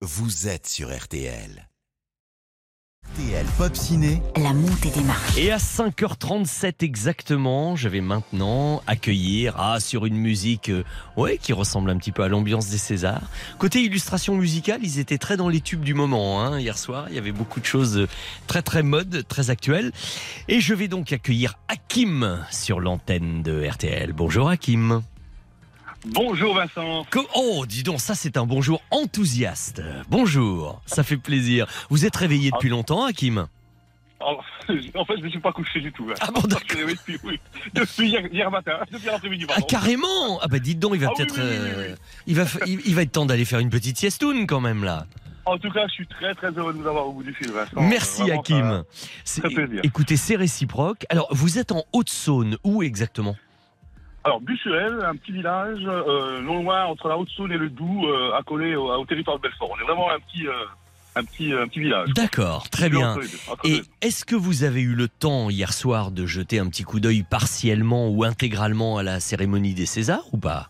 vous êtes sur RTL. RTL Pop Ciné, La montée des marches. Et à 5h37 exactement, je vais maintenant accueillir ah, sur une musique euh, ouais, qui ressemble un petit peu à l'ambiance des Césars. Côté illustration musicale, ils étaient très dans les tubes du moment hein, hier soir. Il y avait beaucoup de choses euh, très très mode, très actuelles. Et je vais donc accueillir Hakim sur l'antenne de RTL. Bonjour Hakim. Bonjour Vincent. Oh, dis donc, ça c'est un bonjour enthousiaste. Bonjour, ça fait plaisir. Vous êtes réveillé depuis longtemps Hakim Alors, en fait, je ne suis pas couché du tout. Vincent. Ah bon, d'accord. Depuis, oui. Depuis hier, hier matin, depuis l'après-midi. Ah carrément Ah bah dites donc, il va Ah peut-être... oui, oui, oui, euh. Il, va, il, il va être temps d'aller faire une petite siestoune quand même là. En tout cas, je suis très très heureux de vous avoir au bout du fil, Vincent. Merci Vraiment, Hakim. C'est- très plaisir. Écoutez, c'est réciproque. Alors, vous êtes en Haute-Saône, où exactement? ça- Alors, Bussuel, un petit village, euh, non loin entre la Haute-Saône et le Doubs, euh, accolé au, au territoire de Belfort. On est vraiment un petit, euh, un petit, un petit village. D'accord, très bien. Entre les deux, entre les Et est-ce que vous avez eu le temps hier soir de jeter un petit coup d'œil partiellement ou intégralement à la cérémonie des Césars ou pas?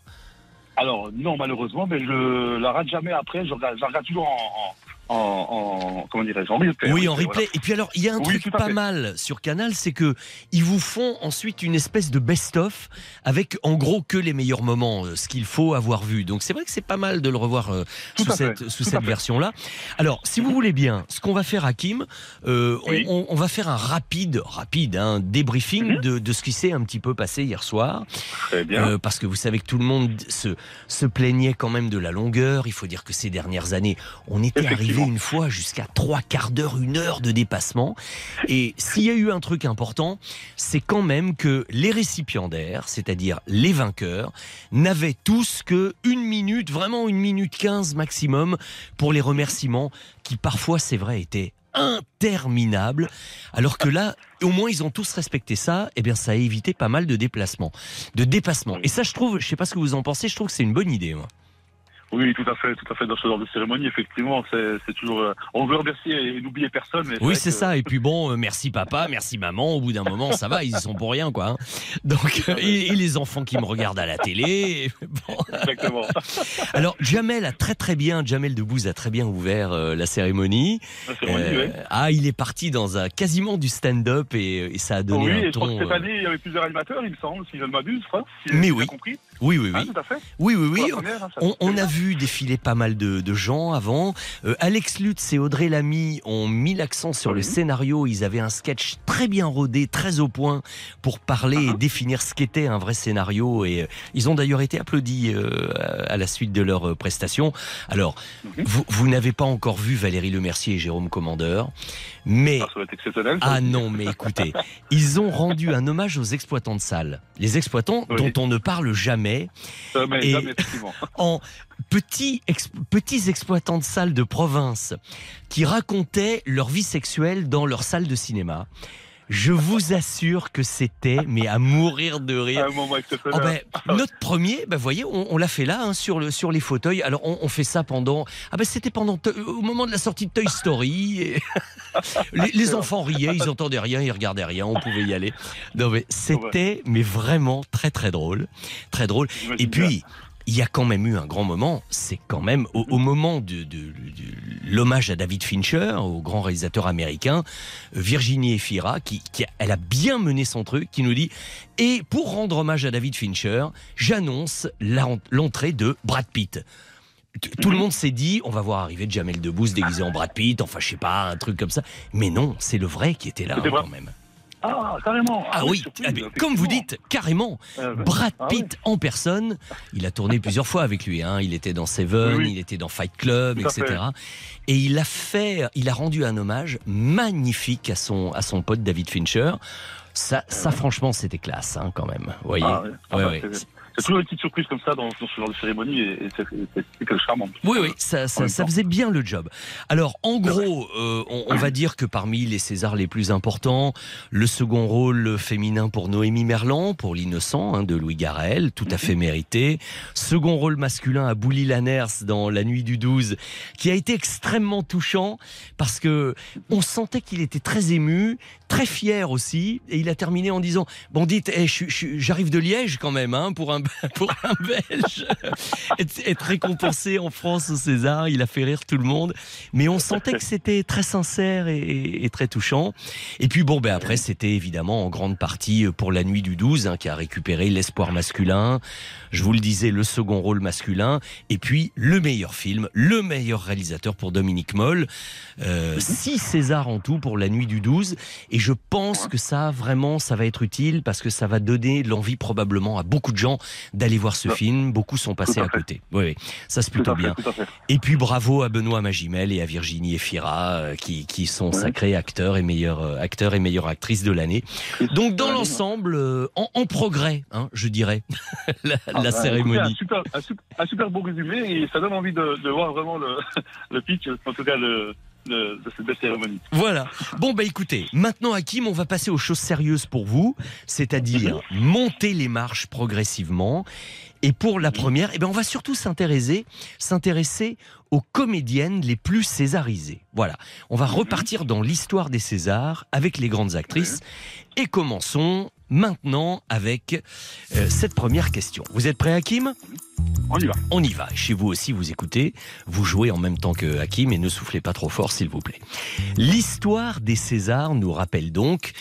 Alors, non, malheureusement, mais je la rate jamais après. Je regarde, je la regarde toujours en, en, en, en- comment dirais-je, en replay. Oui, en Voilà. replay. Et puis alors, il y a un Oui, truc pas fait. mal sur Canal, c'est que ils vous font ensuite une espèce de best-of avec en gros que les meilleurs moments, euh, ce qu'il faut avoir vu. Donc c'est vrai que c'est pas mal de le revoir euh, sous cette, sous cette version-là. Alors, si vous voulez bien, ce qu'on va faire, Hakim, euh, on- Oui. on, on va faire un rapide, rapide, hein, débriefing Mhm. de, de ce qui s'est un petit peu passé hier soir. Très bien. Euh, parce que vous savez que tout le monde se, se plaignait quand même de la longueur. Il faut dire que ces dernières années, on était arrivé Une fois jusqu'à trois quarts d'heure, une heure de dépassement. Et s'il y a eu un truc important, c'est quand même que les récipiendaires, c'est-à-dire les vainqueurs, n'avaient tous que une minute, vraiment une minute quinze maximum pour les remerciements qui parfois, c'est vrai, étaient interminables. Alors que là, au moins, ils ont tous respecté ça. Eh bien, ça a évité pas mal de déplacements, de dépassements. Et ça, je trouve, je sais pas ce que vous en pensez, je trouve que c'est une bonne idée. Oui, tout à fait, tout à fait. Dans ce genre de cérémonie, effectivement, c'est toujours. euh, on veut remercier et n'oublier personne. mais Oui, c'est que- ça. Et puis bon, euh, merci papa, merci maman. Au bout d'un moment, ça va, ils y sont pour rien, quoi. hein. Donc, euh, et, et les enfants qui me regardent à la télé. Bon. Exactement. Alors, Jamel a très très bien, Jamel Debbouze a très bien ouvert euh, la cérémonie. La cérémonie, Euh, oui. Ah, il est parti dans un quasiment du stand-up et, et ça a donné Oui, un et ton. cette euh, année, il y avait plusieurs animateurs, il me semble, si je ne m'abuse. Si Mais oui. compris. Oui, oui, oui. tout à fait. Oui, oui, oui. première, hein, On, a vu défiler pas mal de, de gens avant. Euh, Alex Lutz et Audrey Lamy ont mis l'accent sur le scénario. Ils avaient un sketch très bien rodé, très au point pour parler et Uh-huh. définir ce qu'était un vrai scénario. Et euh, ils ont d'ailleurs été applaudis euh, à la suite de leur prestation. Alors, Mhm. vous, vous n'avez pas encore vu Valérie Lemercier et Jérôme Commandeur, mais Ah, ça va être exceptionnel. ça ah non, mais écoutez, ils ont rendu un hommage aux exploitants de salles. Les exploitants Oui. dont on ne parle jamais Euh, et- jamais, en petits, ex- petits exploitants de salles de province qui racontaient leur vie sexuelle dans leur salle de cinéma. Je vous assure que c'était, mais à mourir de rire. Un moment Oh exceptionnel. ben, notre premier, ben voyez, on, on l'a fait là, hein, sur, le, sur les fauteuils. Alors, on, on fait ça pendant. Ah ben, c'était pendant To- au moment de la sortie de Toy Story. et- les, les enfants riaient, ils entendaient rien, ils regardaient rien, on pouvait y aller. Non mais c'était, mais vraiment très très drôle, très drôle. Et bien. Il y a quand même eu un grand moment, c'est quand même au, au moment de, de- de l'hommage à David Fincher, au grand réalisateur américain, Virginie Efira, qui, qui a- elle a bien mené son truc, qui nous dit Et pour rendre hommage à David Fincher, j'annonce l'entrée de Brad Pitt. Tout le Mhm. monde s'est dit, on va voir arriver Jamel Debbouze déguisé en Brad Pitt, enfin je sais pas, un truc comme ça. Mais non, c'est le vrai qui était là hein, quand même. Ah, carrément. Ah oui, surprise, ah, mais comme vous dites, carrément. Euh, Brad ah oui. Pitt en personne. Il a tourné plusieurs fois avec lui. Hein. Il était dans Seven, Oui, oui. il était dans Fight Club, Tout etc. Et il a fait, il a rendu un hommage magnifique à son à son pote David Fincher. Ça, ça franchement, c'était classe, hein, quand même. Vous voyez. Ah, ouais. Ah, Ouais, bah, ouais. C'est- toujours une petite surprise comme ça dans, dans ce genre de cérémonie et, et c'est c'est- c'est que charmant. Oui, oui, ça, faisait bien le job. Alors, en gros, euh, on, on va dire que parmi les Césars les plus importants, le second rôle féminin pour Noémie Merlan, pour L'innocent hein, de Louis Garrel, tout à fait mérité. Second rôle masculin à Bouli Lanners dans La nuit du 12, qui a été extrêmement touchant parce que on sentait qu'il était très ému, très fier aussi, et il a terminé en disant bon dites, eh, j'arrive de Liège quand même, hein, pour un pour un Belge, être, récompensé en France au César, il a fait rire tout le monde. Mais on sentait que c'était très sincère et, très touchant. Et puis bon, ben après, c'était évidemment en grande partie pour la nuit du 12, hein, qui a récupéré l'espoir masculin. Je vous le disais, le second rôle masculin. Et puis le meilleur film, le meilleur réalisateur pour Dominique Moll. Euh, six Césars en tout pour la nuit du 12. Et je pense que ça, vraiment, ça va être utile parce que ça va donner l'envie probablement à beaucoup de gens d'aller voir ce film. Beaucoup sont passés à, côté. Oui, ça c'est plutôt bien. et puis bravo à Benoît Magimel et à Virginie Efira euh, qui, qui sont sacrés acteurs et meilleurs euh, acteurs et meilleures actrices de l'année. Donc dans l'ensemble, en, progrès, hein, je dirais, la, ah bah, cérémonie. un, super, un, super, beau résumé et ça donne envie de, de voir vraiment le, le pitch, en tout cas le, de, cette belle cérémonie. Voilà. Bon, bah écoutez, maintenant, Hakim, on va passer aux choses sérieuses pour vous, c'est-à-dire monter les marches progressivement. Et pour la première, eh ben, on va surtout s'intéresser, s'intéresser aux comédiennes les plus césarisées. Voilà. On va repartir dans l'histoire des Césars avec les grandes actrices. Et commençons maintenant avec euh, cette première question. Vous êtes prêt, Hakim? On y va. On y va. Chez vous aussi, vous écoutez, vous jouez en même temps que Hakim et ne soufflez pas trop fort, s'il vous plaît. L'histoire des Césars nous rappelle donc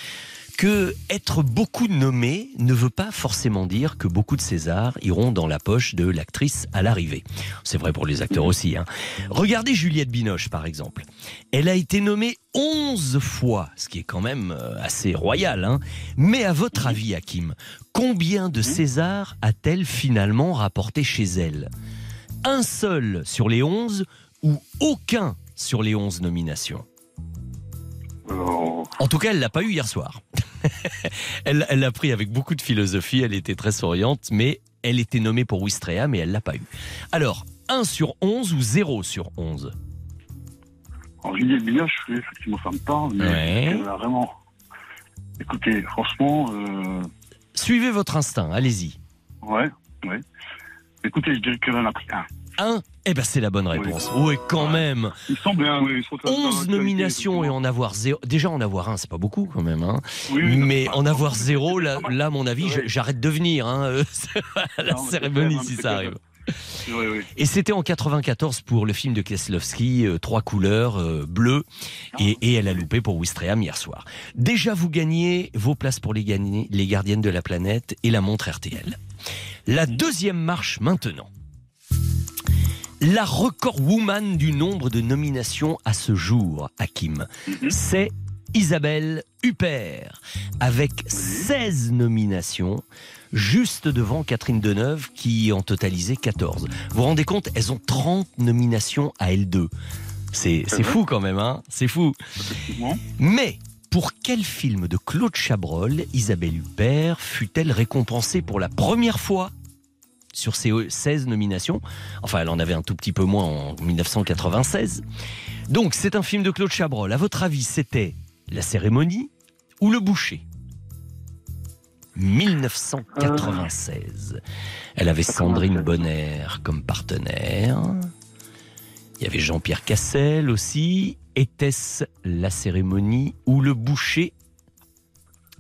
que être beaucoup nommé ne veut pas forcément dire que beaucoup de Césars iront dans la poche de l'actrice à l'arrivée. C'est vrai pour les acteurs aussi. Hein. Regardez Juliette Binoche, par exemple. Elle a été nommée 11 fois, ce qui est quand même euh, assez royal. Hein. Mais à votre avis, Hakim, combien de Césars a-t-elle finalement rapporté chez elle? Un seul sur les 11 ou aucun sur les 11 nominations? En tout cas, elle l'a pas eu hier soir. elle l'a pris avec beaucoup de philosophie, elle était très souriante, mais elle était nommée pour Wistrea, mais elle l'a pas eu. Alors, 1 sur 11 ou 0 sur 11 En Juliette Binoche, effectivement, ça me parle, mais vraiment. Écoutez, franchement. Euh, Suivez votre instinct, allez-y. Ouais, ouais. Écoutez, je dirais qu'elle en a pris un. Un eh ben c'est la bonne réponse. Oui, quand même. Il semble bien, oui. 11 nominations et en avoir zéro. Déjà en avoir un, c'est pas beaucoup quand même. Hein. Mais en avoir zéro, là, là mon avis, j'arrête de venir. Hein. la cérémonie si ça arrive. Et c'était en 94 pour le film de Kieslowski, euh, trois couleurs, euh, bleu, ah. et, elle a loupé pour Wistreham hier soir. Déjà, vous gagnez vos places pour les, les gardiennes de la planète et la montre RTL. La deuxième marche maintenant. La record woman du nombre de nominations à ce jour, Hakim, mhm. c'est Isabelle Huppert, avec 16 nominations, juste devant Catherine Deneuve, qui en totalisait 14. Vous vous rendez compte, elles ont 30 nominations à L2. C'est fou quand même, hein C'est fou. Mais pour quel film de Claude Chabrol Isabelle Huppert fut-elle récompensée pour la première fois sur ces 16 nominations. Enfin, elle en avait un tout petit peu moins en 1996. Donc, c'est un film de Claude Chabrol. À votre avis, c'était La cérémonie ou Le boucher? 1996. Elle avait Sandrine Bonner comme partenaire. Il y avait Jean-Pierre Cassel aussi. Était-ce La cérémonie ou Le boucher?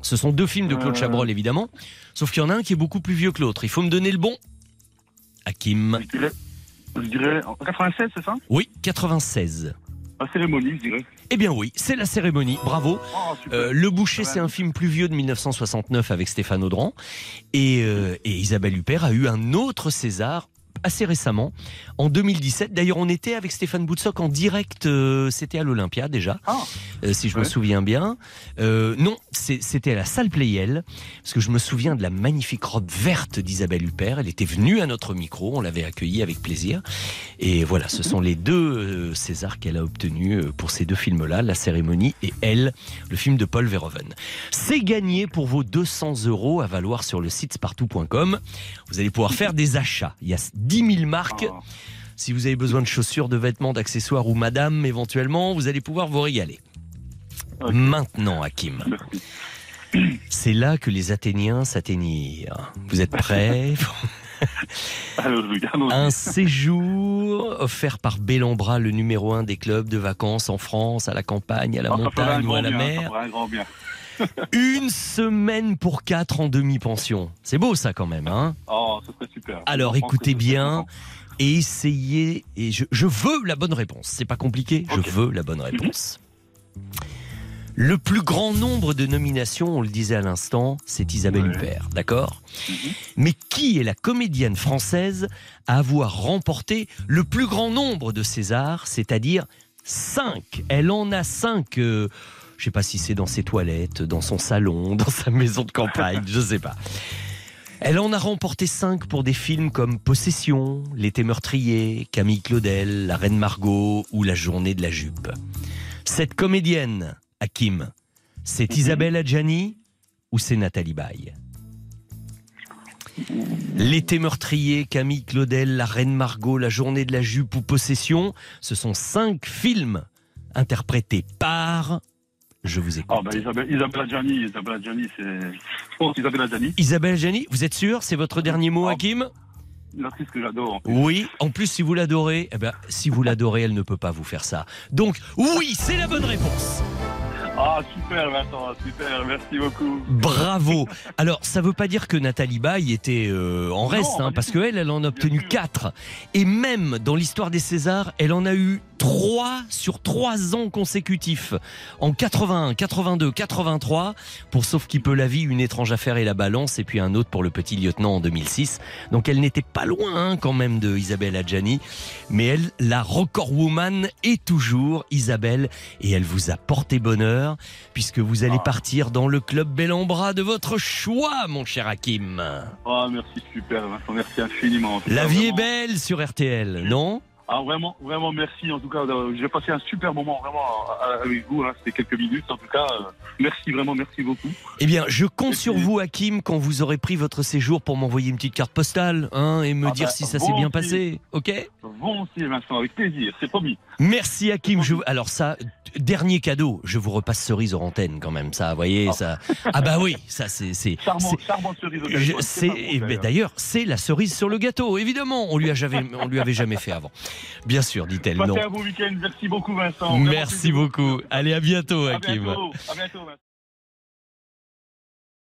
Ce sont deux films de Claude euh. Chabrol, évidemment. Sauf qu'il y en a un qui est beaucoup plus vieux que l'autre. Il faut me donner le bon. Hakim Je dirais, 96, c'est ça? Oui, 96. La cérémonie, je dirais. Eh bien oui, c'est la cérémonie, bravo. Oh, euh, le Boucher, c'est un film plus vieux de 1969 avec Stéphane Audran. Et, euh, et Isabelle Huppert a eu un autre César assez récemment, en 2017. D'ailleurs, on était avec Stéphane Boutsock en direct, euh, c'était à l'Olympia déjà, ah. euh, si je me souviens bien. Euh, non, c'était à la salle Playel, parce que je me souviens de la magnifique robe verte d'Isabelle Huppert. Elle était venue à notre micro, on l'avait accueillie avec plaisir. Et voilà, ce sont les deux Césars qu'elle a obtenus pour ces deux films-là, La cérémonie et Elle, le film de Paul Verhoeven. C'est gagné pour vos 200 euros à valoir sur le site spartou.com. Vous allez pouvoir faire des achats. Il y a 10 000 marques. Ah. Si vous avez besoin de chaussures, de vêtements, d'accessoires ou madame éventuellement, vous allez pouvoir vous régaler. Maintenant, Hakim. C'est là que les Athéniens s'atteignirent. Vous êtes prêts Un séjour offert par Bellambra, le numéro un des clubs de vacances en France, à la campagne, à la montagne ou à la mer. Une semaine pour quatre en demi-pension. C'est beau ça quand même, hein Oh, ce serait super. Alors écoutez bien et essayez. Et je, je veux la bonne réponse. C'est pas compliqué. Je veux la bonne réponse. Le plus grand nombre de nominations, on le disait à l'instant, c'est Isabelle Ouais. Huppert, d'accord Mhm. Mais qui est la comédienne française à avoir remporté le plus grand nombre de Césars, c'est-à-dire 5 Elle en a 5. euh, je sais pas si c'est dans ses toilettes, dans son salon, dans sa maison de campagne, je sais pas. Elle en a remporté 5 pour des films comme Possession, L'été meurtrier, Camille Claudel, La Reine Margot ou La journée de la jupe. Cette comédienne, Hakim, c'est Mhm. Isabelle Adjani ou c'est Nathalie Baye? L'été meurtrier, Camille Claudel, La Reine Margot, La journée de la jupe ou Possession, ce sont cinq films interprétés par... Je vous écoute. Ah, bah, Isabelle, Isabelle Adjani, Isabelle Adjani, c'est. Je pense Isabelle Adjani, Isabelle Adjani, vous êtes sûr? C'est votre dernier mot, Ah. Hakim? Une actrice que j'adore. Oui, en plus si vous l'adorez, eh ben, si vous l'adorez, elle ne peut pas vous faire ça. Donc oui, c'est la bonne réponse. Ah, super, Vincent, super, merci beaucoup. Bravo. Alors ça veut pas dire que Nathalie Baye était euh, en reste, hein, parce qu'elle, elle en a obtenu sûr. 4. Et même dans l'histoire des Césars, elle en a eu 3 sur 3 ans consécutifs. En 81, 82, 83, pour Sauf qui peut la vie, Une étrange affaire et la balance, et puis un autre pour Le petit lieutenant en 2006. Donc elle n'était pas loin hein, quand même de Isabelle Adjani. Mais elle, la record woman, est toujours Isabelle, et elle vous a porté bonheur, puisque vous allez Ah. partir dans le club bel en bras de votre choix, mon cher Hakim. Ah, merci, super, Vincent, merci infiniment. La vie est belle sur RTL, non? Ah, vraiment, vraiment, merci. En tout cas, j'ai passé un super moment, vraiment, avec vous. Hein. C'était quelques minutes. En tout cas, euh, merci, vraiment, merci beaucoup. Eh bien, je compte Merci. sur vous, Hakim, quand vous aurez pris votre séjour pour m'envoyer une petite carte postale hein, et me Ah dire bah, si ça s'est bien passé. Ok? Volontiers, Vincent, avec plaisir, c'est promis. Merci, Hakim. Je... Alors, ça, dernier cadeau, je vous repasse cerise hors antenne quand même. Ça, vous voyez, Ah. ça. Ah, bah oui, ça, c'est. c'est- cerise au bon, eh ben, d'ailleurs. D'ailleurs, c'est la cerise sur le gâteau, évidemment. On lui a jamais, on lui avait jamais fait avant. Bien sûr, dit-elle. Non. Passez un beau week-end. Merci beaucoup, Vincent. Merci beaucoup. Allez, à bientôt, À Hakim. bientôt. À bientôt, Vincent.